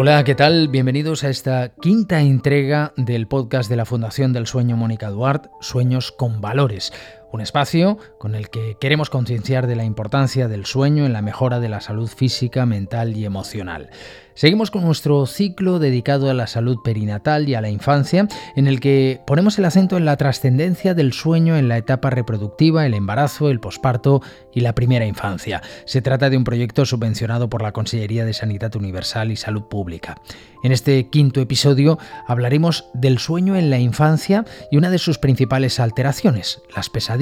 Hola, ¿qué tal? Bienvenidos a esta quinta entrega del podcast de la Fundación del Sueño Mónica Duarte, Sueños con Valores. Un espacio con el que queremos concienciar de la importancia del sueño en la mejora de la salud física, mental y emocional. Seguimos con nuestro ciclo dedicado a la salud perinatal y a la infancia, en el que ponemos el acento en la trascendencia del sueño en la etapa reproductiva, el embarazo, el posparto y la primera infancia. Se trata de un proyecto subvencionado por la Consellería de Sanidad Universal y Salud Pública. En este quinto episodio hablaremos del sueño en la infancia y una de sus principales alteraciones, las pesadillas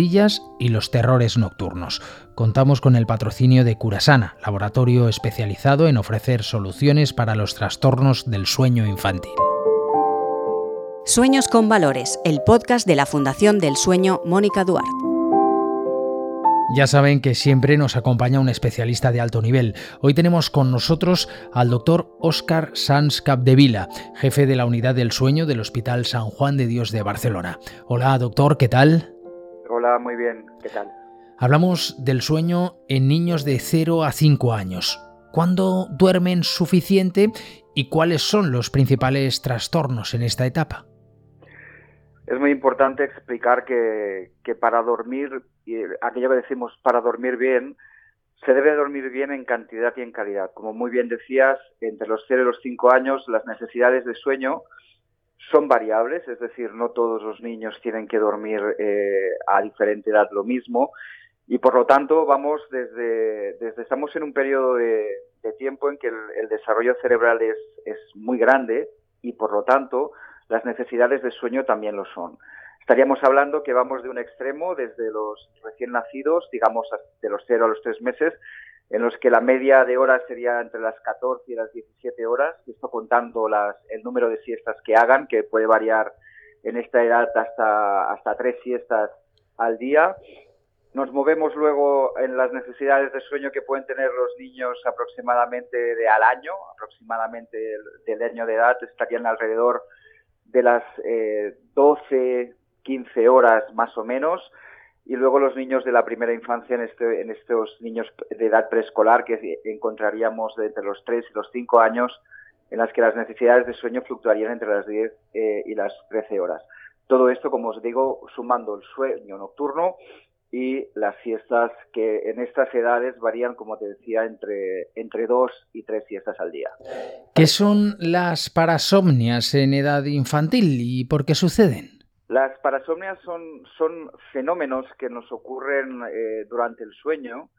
y los terrores nocturnos. Contamos con el patrocinio de Curasana, laboratorio especializado en ofrecer soluciones para los trastornos del sueño infantil. Sueños con Valores, el podcast de la Fundación del Sueño Mónica Duarte. Ya saben que siempre nos acompaña un especialista de alto nivel. Hoy tenemos con nosotros al doctor Óscar Sanz Capdevila, jefe de la unidad del sueño del Hospital San Juan de Dios de Barcelona. Hola, doctor, ¿qué tal? Hola, muy bien, ¿qué tal? Hablamos del sueño en niños de 0 a 5 años. ¿Cuándo duermen suficiente y cuáles son los principales trastornos en esta etapa? Es muy importante explicar que, para dormir, aquello que decimos para dormir bien, se debe dormir bien en cantidad y en calidad. Como muy bien decías, entre los 0 y los 5 años las necesidades de sueño son variables, es decir, no todos los niños tienen que dormir eh, a diferente edad lo mismo y por lo tanto vamos desde, desde estamos en un periodo de, tiempo en que el, desarrollo cerebral es, es muy grande y por lo tanto las necesidades de sueño también lo son. Estaríamos hablando que vamos de un extremo desde los recién nacidos, digamos de los 0 a los 3 meses, en los que la media de horas sería entre las 14 y las 17 horas, esto contando el número de siestas que hagan, que puede variar en esta edad hasta, hasta tres siestas al día. Nos movemos luego en las necesidades de sueño que pueden tener los niños aproximadamente de al año, aproximadamente del, año de edad, estarían alrededor de las eh, 12, 15 horas más o menos y luego los niños de la primera infancia en, este, en estos niños de edad preescolar que encontraríamos entre los 3 y los 5 años en las que las necesidades de sueño fluctuarían entre las 10 eh, y las 13 horas. Todo esto, como os digo, sumando el sueño nocturno y las siestas que en estas edades varían, como te decía, entre, entre 2 y 3 siestas al día. ¿Qué son las parasomnias en edad infantil y por qué suceden? Las parasomnias son, fenómenos que nos ocurren eh, durante el sueño.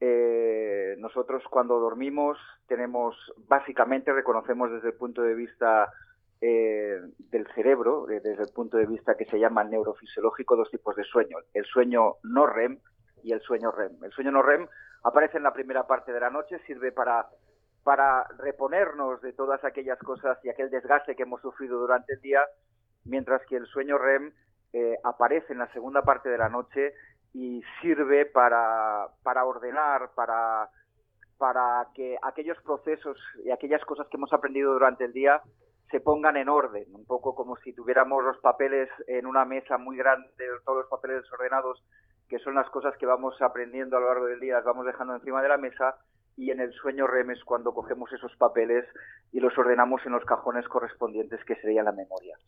Eh, nosotros cuando dormimos tenemos, básicamente reconocemos desde el punto de vista eh, del cerebro, desde el punto de vista que se llama neurofisiológico, dos tipos de sueño. El sueño no REM y el sueño REM. El sueño no REM aparece en la primera parte de la noche, sirve para reponernos de todas aquellas cosas y aquel desgaste que hemos sufrido durante el día mientras que el sueño REM eh, aparece en la segunda parte de la noche y sirve para, para ordenar, para, para que aquellos procesos y aquellas cosas que hemos aprendido durante el día se pongan en orden, un poco como si tuviéramos los papeles en una mesa muy grande, todos los papeles desordenados, que son las cosas que vamos aprendiendo a lo largo del día, las vamos dejando encima de la mesa, y en el sueño REM es cuando cogemos esos papeles y los ordenamos en los cajones correspondientes que sería la memoria.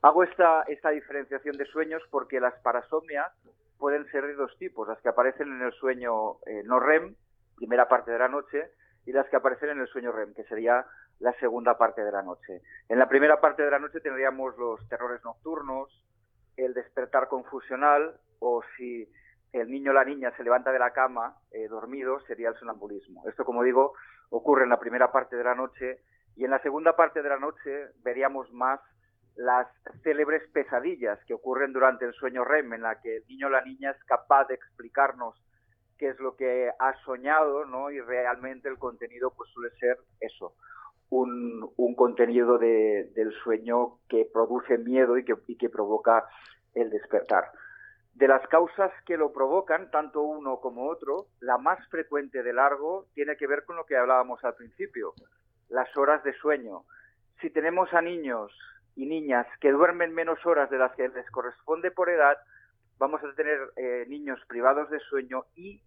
Hago esta, esta diferenciación de sueños porque las parasomnias pueden ser de dos tipos, las que aparecen en el sueño eh, no REM, primera parte de la noche, y las que aparecen en el sueño REM, que sería la segunda parte de la noche. En la primera parte de la noche tendríamos los terrores nocturnos, el despertar confusional, o si el niño o la niña se levanta de la cama eh, dormido, sería el sonambulismo. Esto, como digo, ocurre en la primera parte de la noche y en la segunda parte de la noche veríamos más las célebres pesadillas que ocurren durante el sueño REM, en la que el niño o la niña es capaz de explicarnos qué es lo que ha soñado, ¿no? Y realmente el contenido pues suele ser eso, un, contenido de, del sueño que produce miedo y que provoca el despertar. De las causas que lo provocan, tanto uno como otro, la más frecuente de largo tiene que ver con lo que hablábamos al principio, las horas de sueño. Si tenemos a niños y niñas que duermen menos horas de las que les corresponde por edad, vamos a tener eh, niños privados de sueño y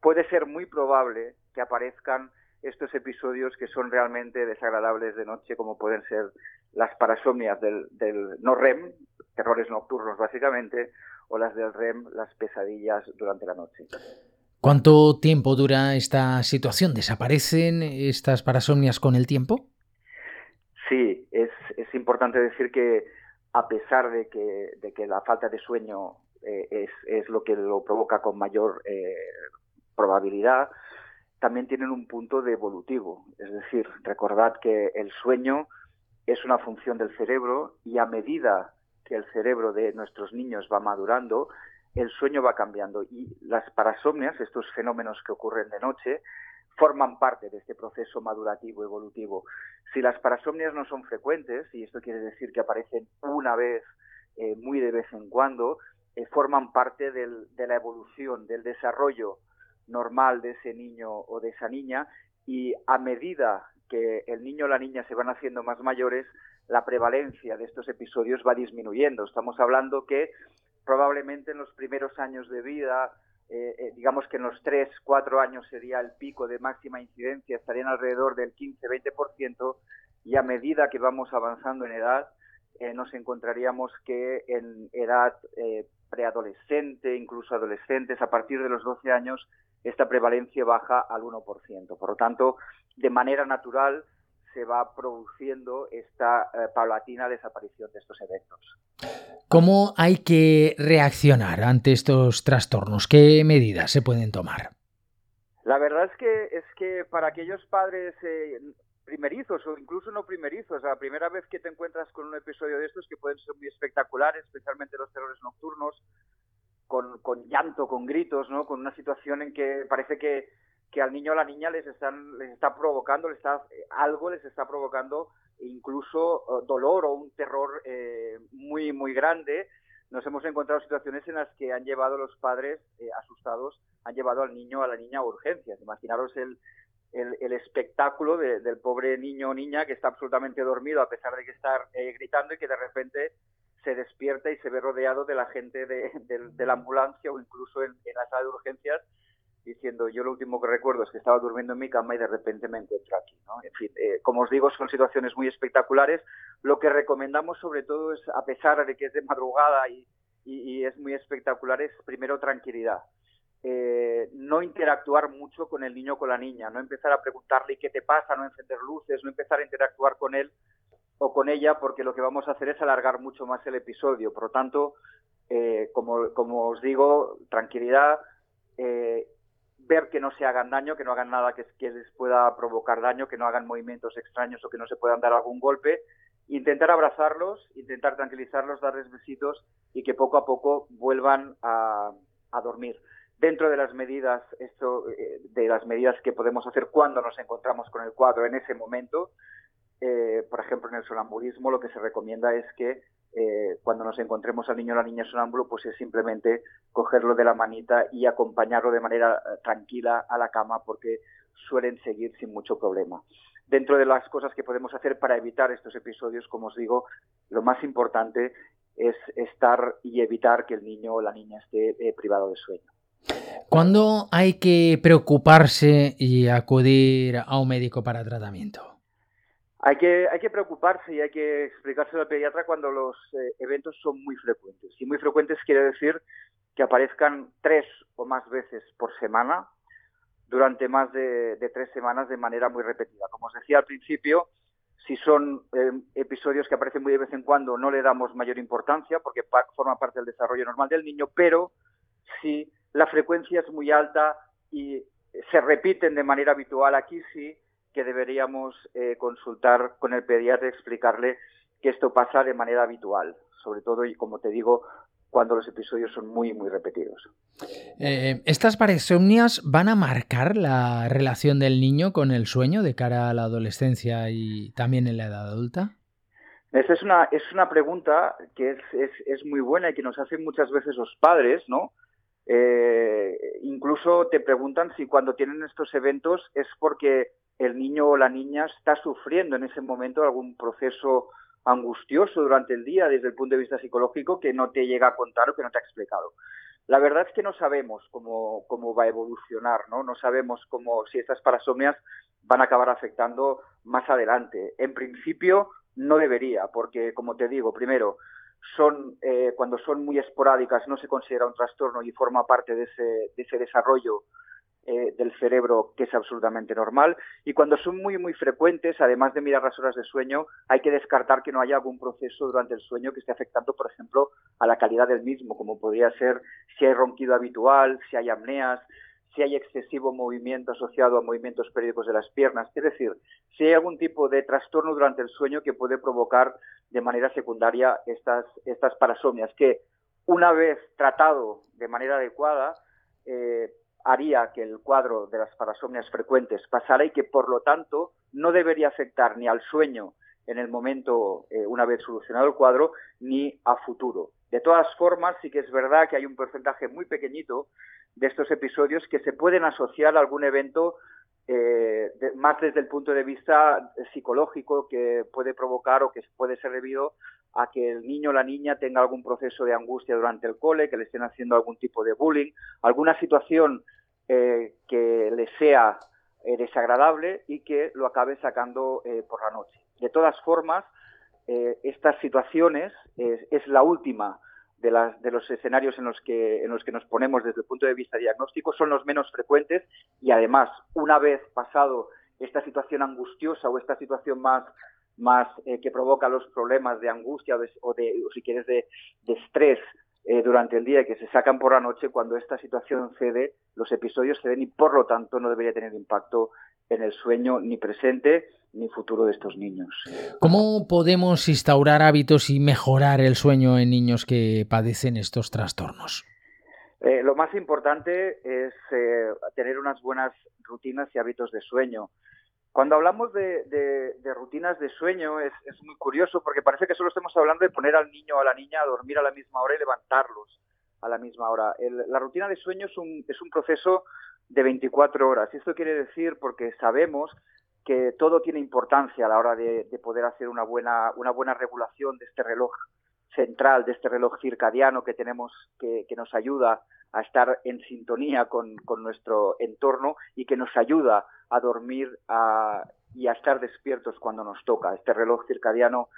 puede ser muy probable que aparezcan estos episodios que son realmente desagradables de noche, como pueden ser las parasomnias del, del no REM, terrores nocturnos básicamente, o las del REM, las pesadillas durante la noche. ¿Cuánto tiempo dura esta situación? ¿Desaparecen estas parasomnias con el tiempo? Sí, es, es importante decir que a pesar de que, de que la falta de sueño eh, es, es, lo que lo provoca con mayor eh, probabilidad, también tienen un punto de evolutivo. Es decir, recordad que el sueño es una función del cerebro y a medida que el cerebro de nuestros niños va madurando, el sueño va cambiando y las parasomnias, estos fenómenos que ocurren de noche, forman parte de este proceso madurativo evolutivo. Si las parasomnias no son frecuentes, y esto quiere decir que aparecen una vez, eh, muy de vez en cuando, eh, forman parte del, de la evolución, del desarrollo normal de ese niño o de esa niña, y a medida que el niño o la niña se van haciendo más mayores, la prevalencia de estos episodios va disminuyendo. Estamos hablando que probablemente en los primeros años de vida, eh, eh, digamos que en los 3, 4 años sería el pico de máxima incidencia, estarían alrededor del 15-20%, y a medida que vamos avanzando en edad, eh, nos encontraríamos que en edad preadolescente, incluso adolescentes, a partir de los 12 años, esta prevalencia baja al 1%. Por lo tanto, de manera natural, se va produciendo esta eh, paulatina desaparición de estos eventos. ¿Cómo hay que reaccionar ante estos trastornos? ¿Qué medidas se pueden tomar? La verdad es que es que para aquellos padres eh, primerizos o incluso no primerizos, la primera vez que te encuentras con un episodio de estos que pueden ser muy espectaculares, especialmente los terrores nocturnos, con, con llanto, con gritos, ¿no? Con una situación en que parece que que al niño o la niña les están les está provocando les está algo les está provocando incluso eh, dolor o un terror eh, muy muy grande. Nos hemos encontrado situaciones en las que han llevado los padres eh, asustados han llevado al niño o a la niña a urgencias. Imaginaros el el, espectáculo del pobre niño o niña que está absolutamente dormido a pesar de que está gritando y que de repente se despierta y se ve rodeado de la gente de, de la ambulancia o incluso en la sala de urgencias diciendo yo lo último que recuerdo es que estaba durmiendo en mi cama y de repente me encuentro aquí. ¿no? En fin, eh, como os digo, son situaciones muy espectaculares. Lo que recomendamos sobre todo es, a pesar de que es de madrugada y, y, es muy espectacular, es primero tranquilidad. Eh, no interactuar mucho con el niño o con la niña, no empezar a preguntarle qué te pasa, no encender luces, no empezar a interactuar con él o con ella, porque lo que vamos a hacer es alargar mucho más el episodio. Por lo tanto, eh, como, como os digo, tranquilidad, ver que no se hagan daño, que no hagan nada que, les pueda provocar daño, que no hagan movimientos extraños o que no se puedan dar algún golpe, intentar abrazarlos, intentar tranquilizarlos, darles besitos y que poco a poco vuelvan a, dormir. Dentro de las medidas, esto, eh, de las medidas que podemos hacer cuando nos encontramos con el cuadro en ese momento, eh, por ejemplo, en el sonambulismo, lo que se recomienda es que eh, cuando nos encontremos al niño o la niña sonámbulo, pues es simplemente cogerlo de la manita y acompañarlo de manera eh, tranquila a la cama porque suelen seguir sin mucho problema. Dentro de las cosas que podemos hacer para evitar estos episodios, como os digo, lo más importante es estar y evitar que el niño o la niña esté eh, privado de sueño. ¿Cuándo hay que preocuparse y acudir a un médico para tratamiento? Hay que, hay que preocuparse y hay que explicárselo al pediatra cuando los eh, eventos son muy frecuentes. Y muy frecuentes quiere decir que aparezcan tres o más veces por semana durante más de, tres semanas de manera muy repetida. Como os decía al principio, si son eh, episodios que aparecen muy de vez en cuando, no le damos mayor importancia porque forma parte del desarrollo normal del niño, pero si la frecuencia es muy alta y se repiten de manera habitual, aquí sí que deberíamos eh, consultar con el pediatra y explicarle que esto pasa de manera habitual, sobre todo y como te digo, cuando los episodios son muy, muy repetidos. Eh, ¿Estas parasomnias van a marcar la relación del niño con el sueño de cara a la adolescencia y también en la edad adulta? Esa es una, es una pregunta que es, es, es muy buena y que nos hacen muchas veces los padres, ¿no? Eh, incluso te preguntan si cuando tienen estos eventos es porque el niño o la niña está sufriendo en ese momento algún proceso angustioso durante el día desde el punto de vista psicológico que no te llega a contar o que no te ha explicado. La verdad es que no sabemos cómo, cómo va a evolucionar, ¿no? No sabemos cómo, si estas parasomnias van a acabar afectando más adelante. En principio, no debería, porque, como te digo, primero, son eh, cuando son muy esporádicas no se considera un trastorno y forma parte de ese, de ese desarrollo eh, del cerebro que es absolutamente normal. Y cuando son muy muy frecuentes además de mirar las horas de sueño hay que descartar que no haya algún proceso durante el sueño que esté afectando por ejemplo a la calidad del mismo como podría ser si hay ronquido habitual si hay apneas si hay excesivo movimiento asociado a movimientos periódicos de las piernas, es decir, si hay algún tipo de trastorno durante el sueño que puede provocar de manera secundaria estas, estas parasomnias, que una vez tratado de manera adecuada, eh, haría que el cuadro de las parasomnias frecuentes pasara y que, por lo tanto, no debería afectar ni al sueño en el momento, eh, una vez solucionado el cuadro, ni a futuro. De todas formas, sí que es verdad que hay un porcentaje muy pequeñito de estos episodios que se pueden asociar a algún evento eh, más desde el punto de vista psicológico que puede provocar o que puede ser debido a que el niño o la niña tenga algún proceso de angustia durante el cole, que le estén haciendo algún tipo de bullying, alguna situación eh, que le sea eh, desagradable y que lo acabe sacando por la noche. De todas formas, estas situaciones es la última de, las, de los escenarios en los, que, en los que nos ponemos desde el punto de vista diagnóstico son los menos frecuentes y además, una vez pasado esta situación angustiosa o esta situación más, más eh, que provoca los problemas de angustia o, de, o si quieres, de, de estrés eh, durante el día y que se sacan por la noche, cuando esta situación cede, los episodios ceden y por lo tanto no debería tener impacto en el sueño ni presente ni futuro de estos niños. ¿Cómo podemos instaurar hábitos y mejorar el sueño en niños que padecen estos trastornos? Eh, lo más importante es eh, tener unas buenas rutinas y hábitos de sueño. Cuando hablamos de, rutinas de sueño es, muy curioso porque parece que solo estamos hablando de poner al niño o a la niña a dormir a la misma hora y levantarlos a la misma hora. la rutina de sueño es un, es un proceso de 24 horas. Esto quiere decir porque sabemos que todo tiene importancia a la hora de, poder hacer una buena, una buena regulación de este reloj central, de este reloj circadiano que tenemos, que, nos ayuda a estar en sintonía con, nuestro entorno y que nos ayuda a dormir y a estar despiertos cuando nos toca, este reloj circadiano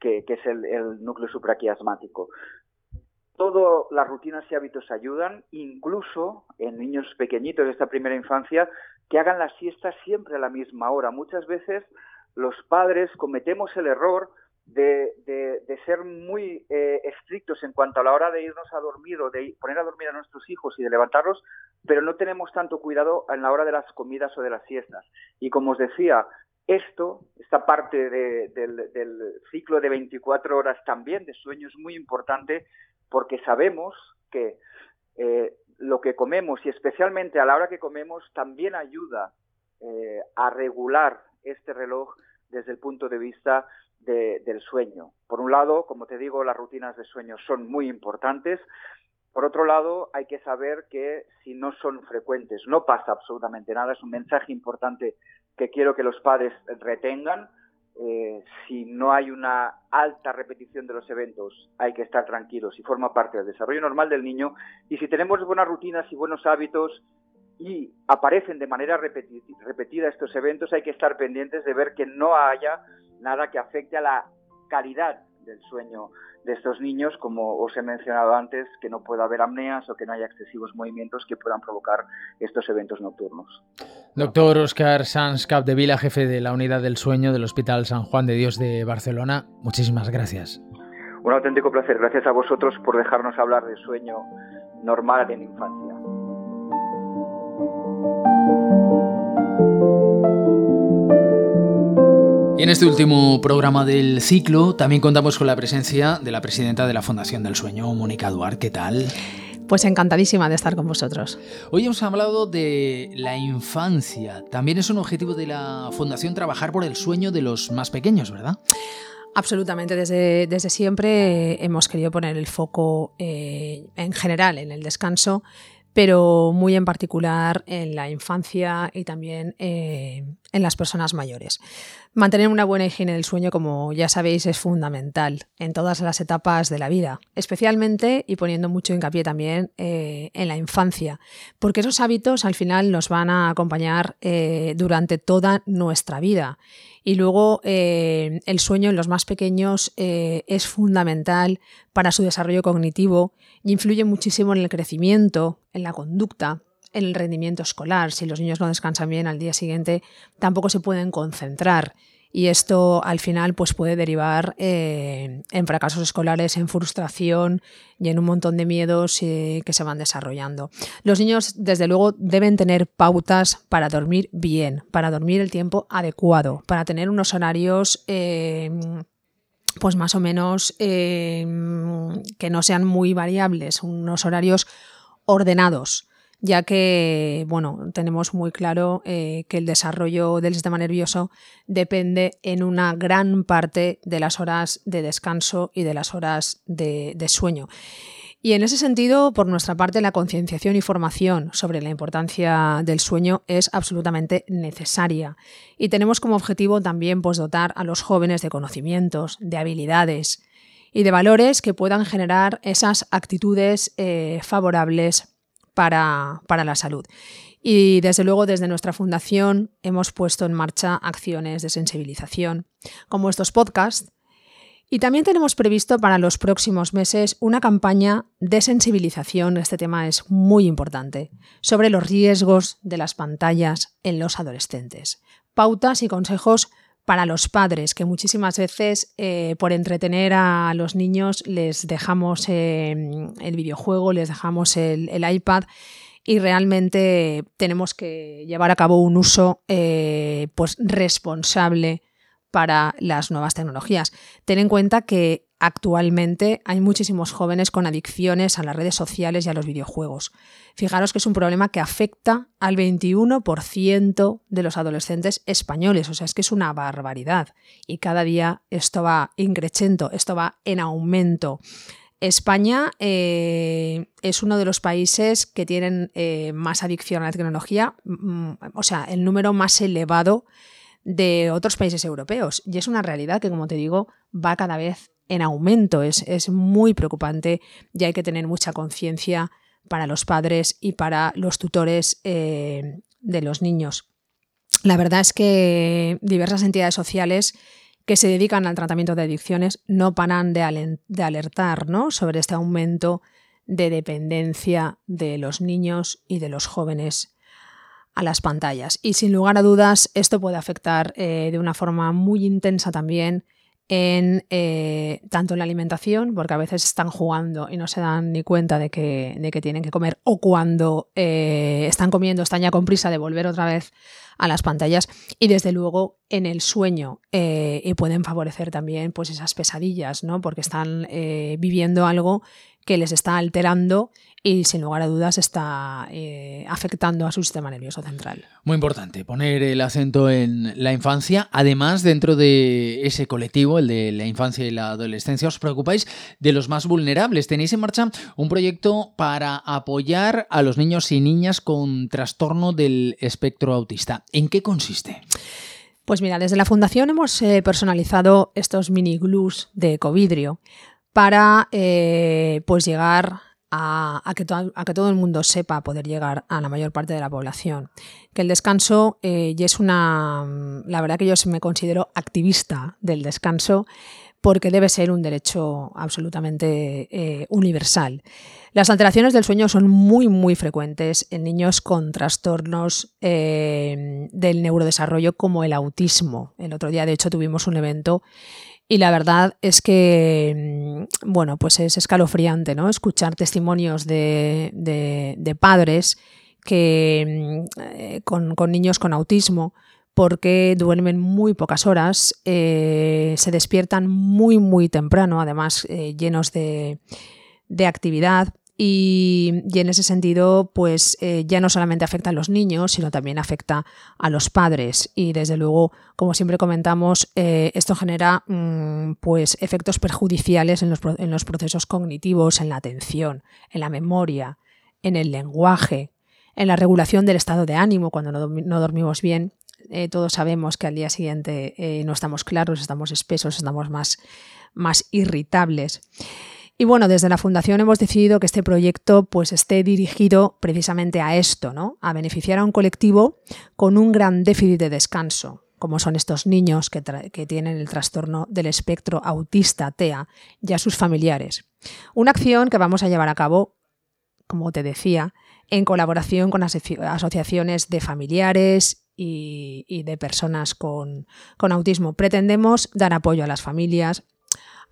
que, es el, núcleo supraquiasmático. Todas las rutinas y hábitos ayudan, incluso en niños pequeñitos de esta primera infancia, que hagan la siesta siempre a la misma hora. Muchas veces los padres cometemos el error de, ser muy eh, estrictos en cuanto a la hora de irnos a dormir o de poner a dormir a nuestros hijos y de levantarlos, pero no tenemos tanto cuidado en la hora de las comidas o de las siestas. Y como os decía, esto, esta parte del, ciclo de 24 horas también de sueño es muy importante porque sabemos que eh, lo que comemos y especialmente a la hora que comemos también ayuda eh, a regular este reloj desde el punto de vista del sueño. Por un lado, como te digo, las rutinas de sueño son muy importantes. Por otro lado, hay que saber que si no son frecuentes, no pasa absolutamente nada. Es un mensaje importante que quiero que los padres retengan eh, si no hay una alta repetición de los eventos, hay que estar tranquilos y forma parte del desarrollo normal del niño. Y si tenemos buenas rutinas y buenos hábitos y aparecen de manera repetida estos eventos, hay que estar pendientes de ver que no haya nada que afecte a la calidad del sueño de estos niños, como os he mencionado antes, que no pueda haber apneas o que no haya excesivos movimientos que puedan provocar estos eventos nocturnos. Doctor Oscar Sanz Capdevila, jefe de la Unidad del Sueño del Hospital San Juan de Dios de Barcelona, muchísimas gracias. Un auténtico placer. Gracias a vosotros por dejarnos hablar de sueño normal en infancia. Y en este último programa del ciclo también contamos con la presencia de la presidenta de la Fundación del Sueño, Mónica Duarte. ¿Qué tal? Pues encantadísima de estar con vosotros. Hoy hemos hablado de la infancia. También es un objetivo de la Fundación trabajar por el sueño de los más pequeños, ¿verdad? Absolutamente, desde, desde siempre hemos querido poner el foco eh, en general en el descanso pero muy en particular en la infancia y también eh, en las personas mayores. Mantener una buena higiene del sueño, como ya sabéis, es fundamental en todas las etapas de la vida, especialmente y poniendo mucho hincapié también eh, en la infancia, porque esos hábitos al final nos van a acompañar eh, durante toda nuestra vida. Y luego eh, el sueño en los más pequeños es fundamental para su desarrollo cognitivo y influye muchísimo en el crecimiento, en la conducta, en el rendimiento escolar. Si los niños no descansan bien al día siguiente, tampoco se pueden concentrar. Y esto al final pues, puede derivar eh, en fracasos escolares, en frustración y en un montón de miedos eh, que se van desarrollando. Los niños, desde luego, deben tener pautas para dormir bien, para dormir el tiempo adecuado, para tener unos horarios eh, pues más o menos que no sean muy variables, unos horarios ordenados ya que bueno, tenemos muy claro eh, que el desarrollo del sistema nervioso depende en una gran parte de las horas de descanso y de las horas de, sueño. Y en ese sentido, por nuestra parte, la concienciación y formación sobre la importancia del sueño es absolutamente necesaria. Y tenemos como objetivo también pues, dotar a los jóvenes de conocimientos, de habilidades y de valores que puedan generar esas actitudes eh, favorables para, la salud. Y desde luego desde nuestra fundación hemos puesto en marcha acciones de sensibilización, como estos podcasts, y también tenemos previsto para los próximos meses una campaña de sensibilización, este tema es muy importante, sobre los riesgos de las pantallas en los adolescentes. Pautas y consejos para los padres, que muchísimas veces eh, por entretener a los niños les dejamos em, el videojuego, les dejamos el, iPad y realmente tenemos que llevar a cabo un uso eh, pues responsable para las nuevas tecnologías. Ten en cuenta que actualmente hay muchísimos jóvenes con adicciones a las redes sociales y a los videojuegos. Fijaros que es un problema que afecta al 21% de los adolescentes españoles, o sea, es que es una barbaridad. Y cada día esto va increciendo, esto va en aumento. España eh, es uno de los países que tienen eh, más adicción a la tecnología, mm, o sea, el número más elevado de otros países europeos. Y es una realidad que, como te digo, va cada vez en aumento. Es, es muy preocupante y hay que tener mucha conciencia para los padres y para los tutores eh, de los niños. La verdad es que diversas entidades sociales que se dedican al tratamiento de adicciones no paran de, alertar ¿no? sobre este aumento de dependencia de los niños y de los jóvenes a las pantallas. Y sin lugar a dudas, esto puede afectar eh, de una forma muy intensa también en eh, tanto en la alimentación, porque a veces están jugando y no se dan ni cuenta de que, de que tienen que comer, o cuando eh, están comiendo, están ya con prisa de volver otra vez a las pantallas, y desde luego en el sueño, y pueden favorecer también pues esas pesadillas, ¿no? porque están viviendo algo que les está alterando y sin lugar a dudas está eh, afectando a su sistema nervioso central. Muy importante poner el acento en la infancia. Además, dentro de ese colectivo, el de la infancia y la adolescencia, os preocupáis de los más vulnerables. Tenéis en marcha un proyecto para apoyar a los niños y niñas con trastorno del espectro autista. ¿En qué consiste? Pues mira, desde la Fundación hemos eh, personalizado estos mini glues de ecovidrio para eh, pues llegar a, que todo el mundo sepa poder llegar a la mayor parte de la población. Que el descanso, eh, y es una, la verdad que yo me considero activista del descanso, porque debe ser un derecho absolutamente eh, universal. Las alteraciones del sueño son muy, muy frecuentes en niños con trastornos del neurodesarrollo como el autismo. El otro día, de hecho, tuvimos un evento y la verdad es que, mm, bueno, pues es escalofriante, ¿no? Escuchar testimonios de, padres que mm, eh, con, niños con autismo, porque duermen muy pocas horas, eh, se despiertan muy, muy temprano, además eh, llenos de, de actividad y, en ese sentido, pues eh, ya no solamente afecta a los niños, sino también afecta a los padres. Y desde luego, como siempre comentamos, eh, esto genera mm, pues efectos perjudiciales en los, en los, procesos cognitivos, en la atención, en la memoria, en el lenguaje, en la regulación del estado de ánimo cuando no, dormimos bien. Eh, todos sabemos que al día siguiente no estamos claros, estamos espesos, estamos más, más irritables. Y bueno, desde la Fundación hemos decidido que este proyecto pues, esté dirigido precisamente a esto, ¿no? a beneficiar a un colectivo con un gran déficit de descanso, como son estos niños que, que, tienen el trastorno del espectro autista TEA y a sus familiares. Una acción que vamos a llevar a cabo, como te decía, en colaboración con asociaciones de familiares y, de personas con, autismo. Pretendemos dar apoyo a las familias,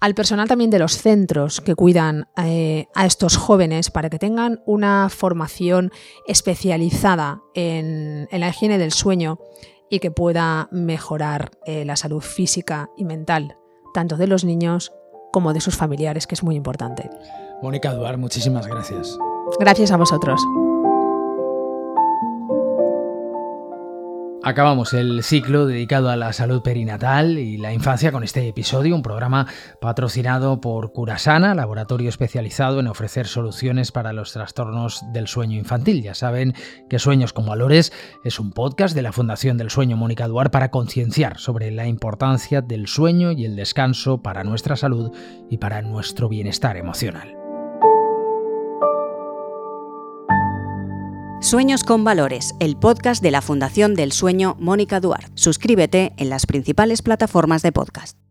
al personal también de los centros que cuidan eh, a estos jóvenes para que tengan una formación especializada en, la higiene del sueño y que pueda mejorar eh, la salud física y mental, tanto de los niños como de sus familiares, que es muy importante. Mónica Duar, muchísimas gracias. Gracias a vosotros. Acabamos el ciclo dedicado a la salud perinatal y la infancia con este episodio, un programa patrocinado por Curasana, laboratorio especializado en ofrecer soluciones para los trastornos del sueño infantil. Ya saben que Sueños con Valores es un podcast de la Fundación del Sueño Mónica Duar para concienciar sobre la importancia del sueño y el descanso para nuestra salud y para nuestro bienestar emocional. Sueños con Valores, el podcast de la Fundación del Sueño Mónica Duarte. Suscríbete en las principales plataformas de podcast.